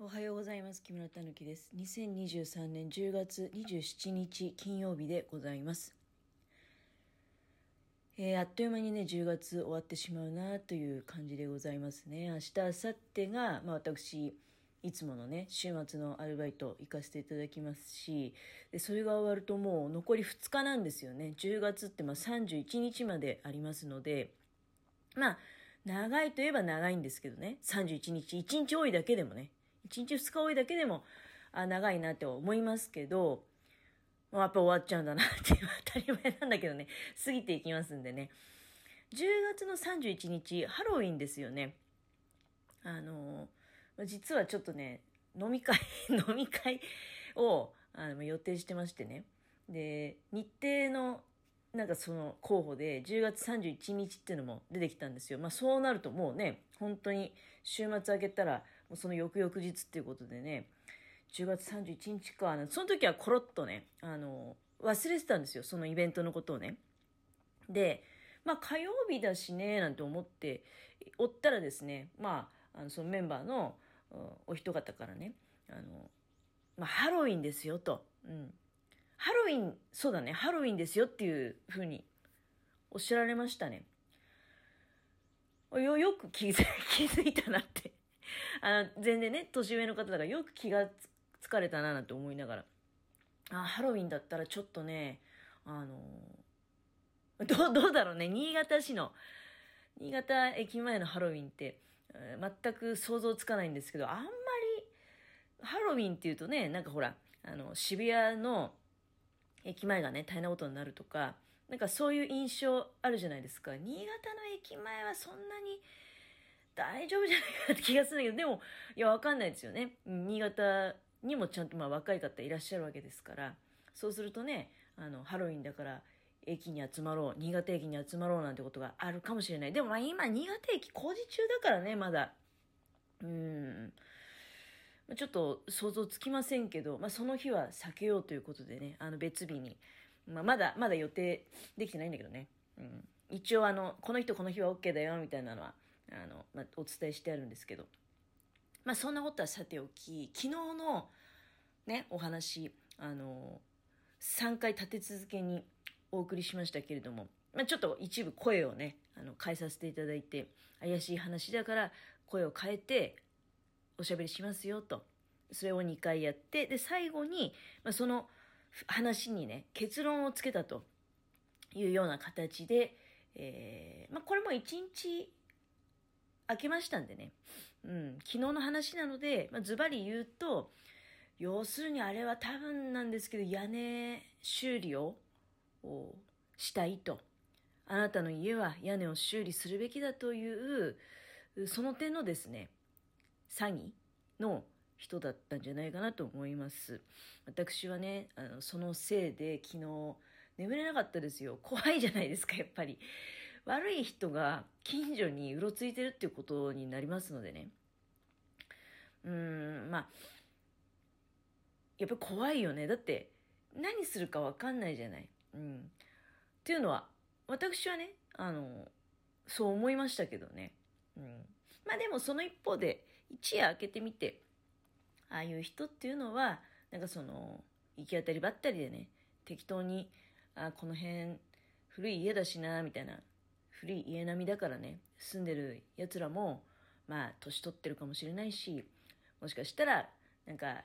おはようございます。木村たぬきです。2023年10月27日金曜日でございます。えーあっという間にね、10月終わってしまうなという感じでございますね。明日、明後日が、まあ私、いつものね、週末のアルバイト行かせていただきますし、でそれが終わるともう残り2日なんですよね。10月ってまあ31日までありますので、まあ、長いといえば長いんですけどね、31日、1日多いだけでもね、1日2日多いだけでも、あ、長いなって思いますけど、もうやっぱ終わっちゃうんだなっていう当たり前なんだけどね、過ぎていきますんでね。10月の31日、ハロウィンですよね。あの、実はちょっとね、飲み会、飲み会をあの予定してましてね。で、日程のなんかその候補で10月31日っていうのも出てきたんですよ。まあそうなるともうね、本当に週末明けたら、その翌々日っていうことでね、10月31日か、その時はコロッとね、あの、忘れてたんですよ、そのイベントのことをね。で、まあ火曜日だしね、なんて思っておったらですね、まあ、あのそのメンバーのお一方からね、あの、まあハロウィンですよと。うん。ハロウィン、そうだね、ハロウィンですよっていうふうにおっしゃられましたね。よ、よく気づ 気づいたなって。あの、全然ね、年上の方だからよく気がつかれたななんて思いながら。あ、ハロウィンだったらちょっとね、あの どう、どうだろうね、新潟市の、新潟駅前のハロウィンって、え全く想像つかないんですけど、あんまり、ハロウィンっていうとね、なんかほら、あの、渋谷の駅前がね、大変なことになるとか、なんかそういう印象あるじゃないですか。新潟の駅前はそんなに大丈夫じゃないかって気がするんだけど、でも、いや、わかんないですよね。新潟にもちゃんとまあ若い方いらっしゃるわけですから、そうするとね、あの、ハロウィンだから、駅に集まろう、新潟駅に集まろうなんてことがあるかもしれない。でもまあ今、新潟駅工事中だからね、まだ。うん。ちょっと想像つきませんけど、まあその日は避けようということでね、あの別日に。まあまだ、まだ予定できてないんだけどね。うん。一応あの、この人この日は OK だよ、みたいなのは、あの、まあお伝えしてあるんですけど。まあそんなことはさておき、昨日のね、お話、あの、3回立て続けにお送りしましたけれども、まあ、ちょっと一部声をね、あの、変えさせていただいて、怪しい話だから声を変えておしゃべりしますよと。それを2回やって、で、最後に、まあ、その話にね、結論をつけたというような形で、えーまあ、これも1日明けましたんでね、うん、昨日の話なので、まあ、ズバリ言うと、要するにあれは多分なんですけど、屋根修理をしたいと。あなたの家は屋根を修理するべきだという、その点のですね、詐欺の人だったんじゃないかなと思います。私はね、あのそのせいで昨日眠れなかったですよ。怖いじゃないですか、やっぱり。悪い人が近所にうろついてるっていうことになりますのでね。うーん、まあ、やっぱ怖いよね。だって、何するかわかんないじゃない。うん。っていうのは、私はね、あの、そう思いましたけどね。うん。まあでもその一方で、一夜明けてみて、ああいう人っていうのは、なんかその、行き当たりばったりでね、適当に、あこの辺、古い家だしな、みたいな、古い家並みだからね、住んでる奴らも、まあ、年取ってるかもしれないし、もしかしたら、なんか、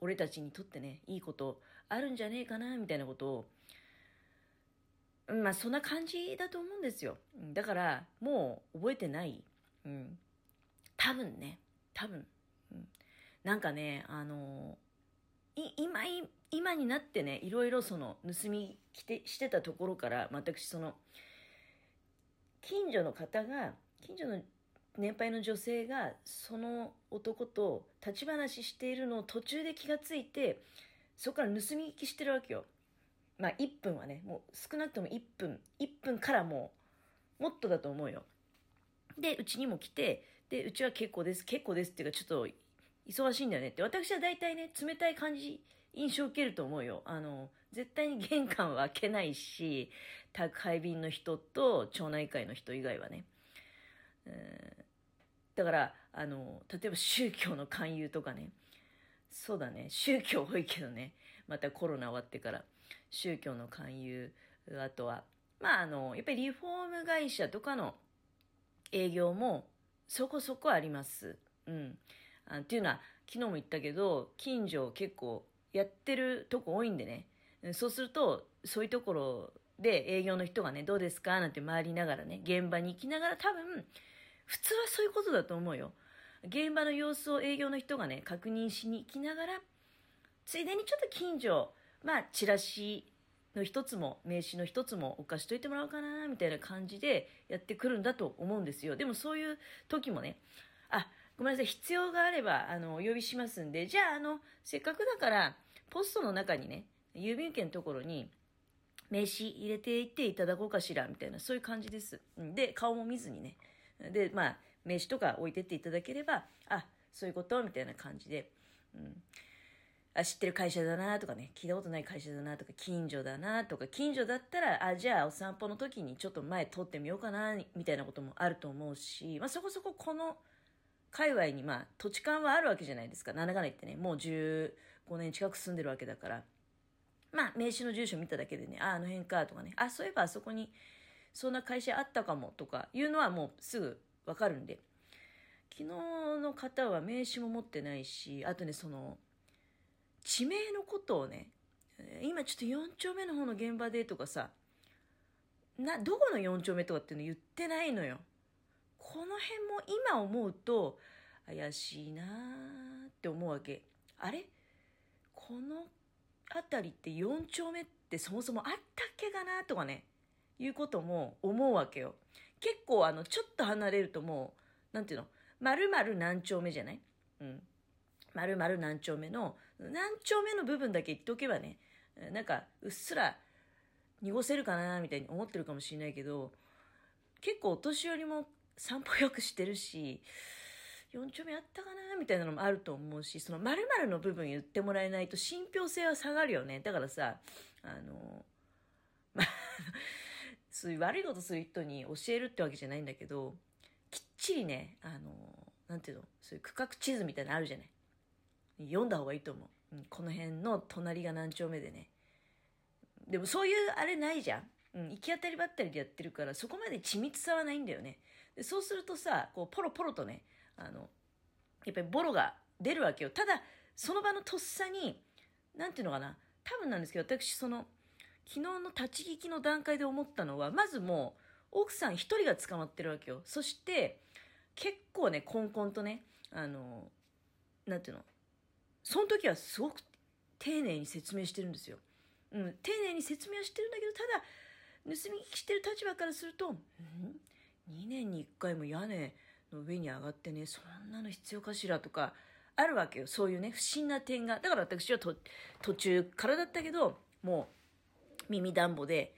俺たちにとってね、いいことあるんじゃねえかな、みたいなことを、うんまあ、そんな感じだと思うんですよ。だから、もう覚えてない。うん。多分ね、多分。うん、なんかね、あのい今、今になってね、いろいろその、盗み来てしてたところから、私その、近所の方が、近所の年配の女性が、その男と立ち話しているのを途中で気がついて、そこから盗み聞きしてるわけよ。まあ、1分はね、もう少なくとも1分、1分からもう、もっとだと思うよ。で、うちにも来て、で、うちは結構です、結構ですっていうか、ちょっと、忙しいんだよねって。私は大体ね、冷たい感じ、印象を受けると思うよ。あの、絶対に玄関は開けないし、宅配便の人と町内会の人以外はね。だからあの例えば宗教の勧誘とかねそうだね宗教多いけどねまたコロナ終わってから宗教の勧誘あとはまああのやっぱりリフォーム会社とかの営業もそこそこあります。うん。あっていうのは昨日も言ったけど近所結構やってるとこ多いんでねそうするとそういうところで営業の人がねどうですかなんて回りながらね現場に行きながら多分普通はそういうことだと思うよ。現場の様子を営業の人がね確認しに行きながらついでにちょっと近所まあチラシの一つも名刺の一つも置かしといてもらおうかなみたいな感じでやってくるんだと思うんですよ。でもそういう時もねあごめんなさい必要があればあのお呼びしますんでじゃああのせっかくだからポストの中にね郵便受けのところに名刺入れていっていただこうかしらみたいなそういう感じです。で顔も見ずにね。でまあ名刺とか置いてっていただければあそういうことみたいな感じで、うん、あ知ってる会社だなとかね。聞いたことない会社だなとか近所だなとか。近所だったらあじゃあお散歩の時にちょっと前通ってみようかなみたいなこともあると思うし、まあ、そこそここの界隈にまあ土地勘はあるわけじゃないですか。なんだかんだ言ってねもう15年近く住んでるわけだから。まあ名刺の住所見ただけでねああの辺かとかね。あそういえばあそこにそんな会社あったかもとかいうのはもうすぐわかるんで。昨日の方は名刺も持ってないしあとねその地名のことをね今ちょっと4丁目の方の現場でとかさなどこの4丁目とかっていうの言ってないのよ。この辺も今思うと怪しいなって思うわけ。あれ？この辺りって4丁目ってそもそもあったっけかなとかねいうことも思うわけよ。結構あのちょっと離れるともう何ていうの〇〇何丁目じゃない？うん。〇〇何丁目の何丁目の部分だけ言っておけばねなんかうっすら濁せるかなみたいに思ってるかもしれないけど結構お年寄りも散歩よくしてるし4丁目あったかなみたいなのもあると思うしその〇〇の部分言ってもらえないと信憑性は下がるよね。だからさあのまあ そういう悪いことする人に教えるってわけじゃないんだけどきっちりねあのなんていうの？そういう区画地図みたいなのあるじゃない？読んだ方がいいと思う、うん、この辺の隣が何丁目でね。でもそういうあれないじゃん、うん、行き当たりばったりでやってるからそこまで緻密さはないんだよね。でそうするとさこうポロポロとねあのやっぱりボロが出るわけよ。ただその場のとっさに何ていうのかな。多分なんですけど私その昨日の立ち聞きの段階で思ったのはまずもう奥さん1人が捕まってるわけよ。そして結構ねこんこんとねあの何ていうの。その時はすごく丁寧に説明してるんですよ、うん、丁寧に説明はしてるんだけどただ盗み聞きしてる立場からすると、うん、2年に1回も屋根の上に上がってねそんなの必要かしらとかあるわけよ。そういうね不審な点が。だから私は途中からだったけどもう耳暖房で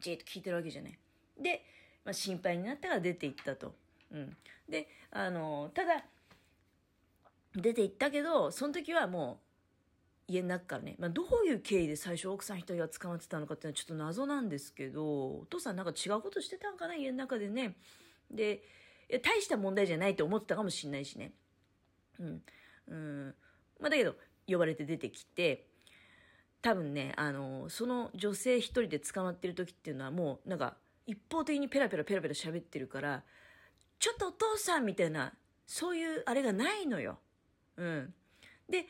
じーっと聞いてるわけじゃない。で、まあ、心配になったから出て行ったと、うん、であのただ出て行ったけどその時はもう家の中からね、まあ、どういう経緯で最初奥さん一人が捕まってたのかっていうのはちょっと謎なんですけどお父さんなんか違うことしてたんかな？家の中でね。でや大した問題じゃないと思ってたかもしんないしね。うん。うん。まあだけど呼ばれて出てきて多分ねあのその女性一人で捕まってる時っていうのはもうなんか一方的にペラペラペラペラ喋ってるからちょっとお父さんみたいなそういうあれがないのよ。うん。で、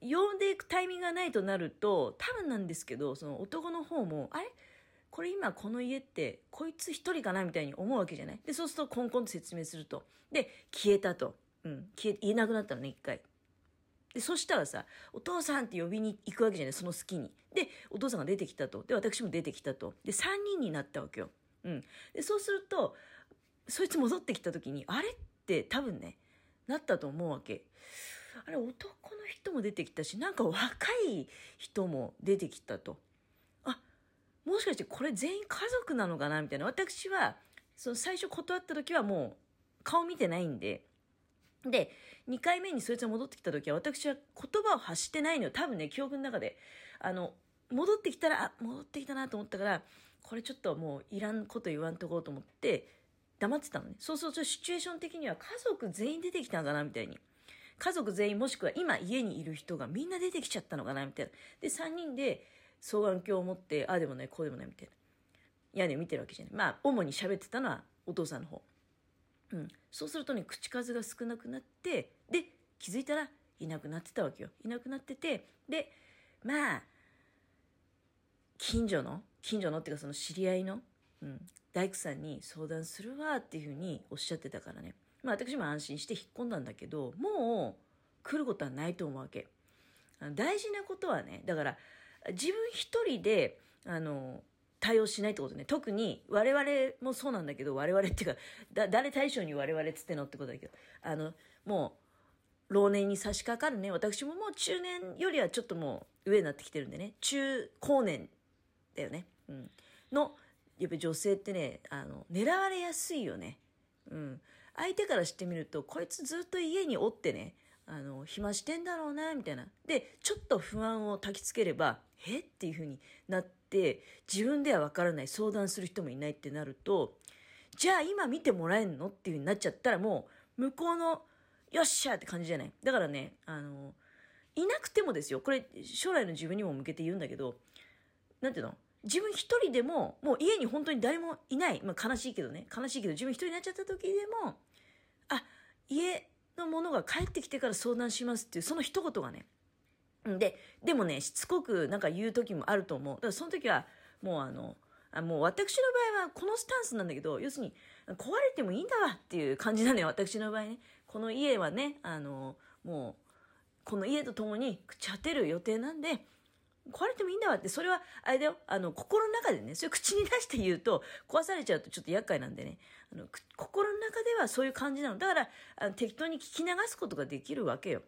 呼んでいくタイミングがないとなると、多分なんですけど、その男の方も、あれ？これ今この家ってこいつ一人かなみたいに思うわけじゃない？で、そうするとコンコンと説明すると。で、消えたと。うん。消え、言えなくなったのね、一回。で、そしたらさ、お父さんって呼びに行くわけじゃない？その好きに。で、お父さんが出てきたと。で、私も出てきたと。で、3人になったわけよ。うん。で、そうすると、そいつ戻ってきた時に、あれって多分ね、なったと思うわけ。あれ男の人も出てきたしなんか若い人も出てきたともしかしてこれ全員家族なのかな？みたいな。私はその最初断った時はもう顔見てないんで。で2回目にそいつが戻ってきた時は私は言葉を発してないのよ。多分ね記憶の中で。あの戻ってきたらあ戻ってきたなと思ったからこれちょっともういらんこと言わんとこうと思って黙ってたのね。そうするとシチュエーション的には家族全員出てきたのかな？みたいに。家族全員もしくは今家にいる人がみんな出てきちゃったのかな？みたいな。で、3人で双眼鏡を持って、ああでもない、こうでもないみたいな。屋根見てるわけじゃない。まあ、主に喋ってたのはお父さんの方。うん。そうするとね、口数が少なくなって、で、気づいたらいなくなってたわけよ。いなくなってて、で、まあ、近所の、近所のっていうかその知り合いの、うん、大工さんに相談するわっていうふうにおっしゃってたからね。まあ私も安心して引っ込んだんだけど、もう来ることはないと思うわけ。大事なことはね、だから自分一人で、あの、対応しないってことね。特に我々もそうなんだけど、我々っていうか、だ誰対象に我々っつってのってことだけど、あの、もう、老年に差し掛かるね。私ももう中年よりはちょっともう上になってきてるんでね。中高年だよね。うん。の、やっぱ女性ってね、あの、狙われやすいよね。うん。相手からしてみると、こいつずっと家におってね、あの、暇してんだろうな、みたいな。で、ちょっと不安を焚きつければ、え？っていう風になって、自分ではわからない、相談する人もいないってなると、じゃあ今見てもらえんの？っていう風になっちゃったらもう、向こうの、よっしゃって感じじゃない？だからね、あの、いなくてもですよ。これ、将来の自分にも向けて言うんだけど、なんていうの？自分一人でも、もう家に本当に誰もいない。まあ悲しいけどね。悲しいけど、自分一人になっちゃった時でも、あ、家のものが帰ってきてから相談しますっていう、その一言がね。で、でもね、しつこくなんか言う時もあると思う。だからその時は、もうあの、あもう私の場合はこのスタンスなんだけど、要するに、壊れてもいいんだわっていう感じなのよ、私の場合ね。この家はね、あの、もう、この家と共に朽ち果てる予定なんで、壊れてもいいんだわって、それは、あれだよ、あの、心の中でね、それ口に出して言うと、壊されちゃうとちょっと厄介なんでね、あの、心の中ではそういう感じなの。だから、あの適当に聞き流すことができるわけよ。